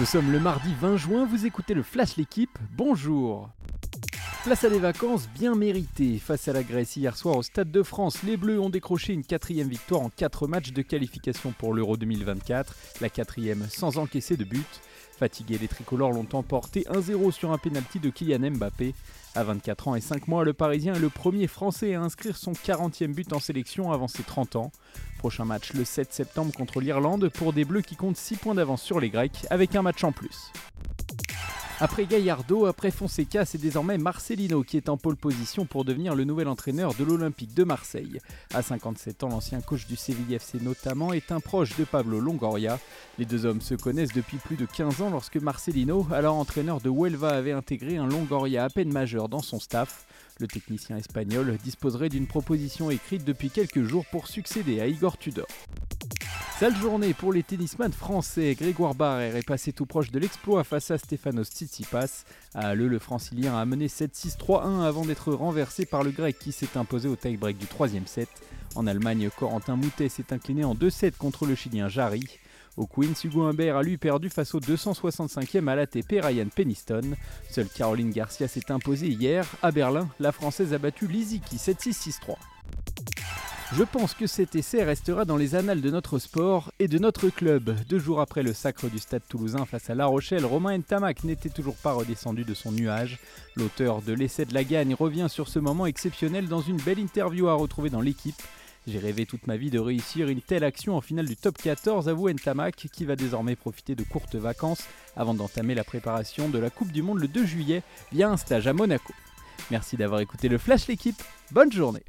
Nous sommes le mardi 20 juin, vous écoutez le Flash L'équipe, bonjour Place à des vacances bien méritées. Face à la Grèce hier soir au Stade de France, les Bleus ont décroché une quatrième victoire en quatre matchs de qualification pour l'Euro 2024, la quatrième sans encaisser de but. Fatigués, les tricolores l'ont emporté 1-0 sur un pénalty de Kylian Mbappé. À 24 ans et 5 mois, le Parisien est le premier Français à inscrire son 40e but en sélection avant ses 30 ans. Prochain match le 7 septembre contre l'Irlande pour des Bleus qui comptent 6 points d'avance sur les Grecs avec un match en plus. Après Gallardo, après Fonseca, c'est désormais Marcelino qui est en pole position pour devenir le nouvel entraîneur de l'Olympique de Marseille. À 57 ans, l'ancien coach du CVFC notamment est un proche de Pablo Longoria. Les deux hommes se connaissent depuis plus de 15 ans lorsque Marcelino, alors entraîneur de Huelva, avait intégré un Longoria à peine majeur dans son staff. Le technicien espagnol disposerait d'une proposition écrite depuis quelques jours pour succéder à Igor Tudor. Sale journée pour les tennisman français. Grégoire Barrère est passé tout proche de l'exploit face à Stefanos Tsitsipas. À le, le francilien a mené 7-6-3-1 avant d'être renversé par le grec qui s'est imposé au tie-break du troisième set. En Allemagne, Corentin Moutet s'est incliné en 2-7 contre le chilien Jarry. Au Queens, Hugo Humbert a lui perdu face au 265e à l'ATP Ryan Peniston. Seule Caroline Garcia s'est imposée hier. À Berlin, la Française a battu Liziki 7-6-6-3. Je pense que cet essai restera dans les annales de notre sport et de notre club. Deux jours après le sacre du stade toulousain face à La Rochelle, Romain Ntamak n'était toujours pas redescendu de son nuage. L'auteur de l'essai de la gagne revient sur ce moment exceptionnel dans une belle interview à retrouver dans l'équipe. J'ai rêvé toute ma vie de réussir une telle action en finale du top 14, avoue Ntamak, qui va désormais profiter de courtes vacances avant d'entamer la préparation de la Coupe du Monde le 2 juillet via un stage à Monaco. Merci d'avoir écouté le Flash l'équipe, bonne journée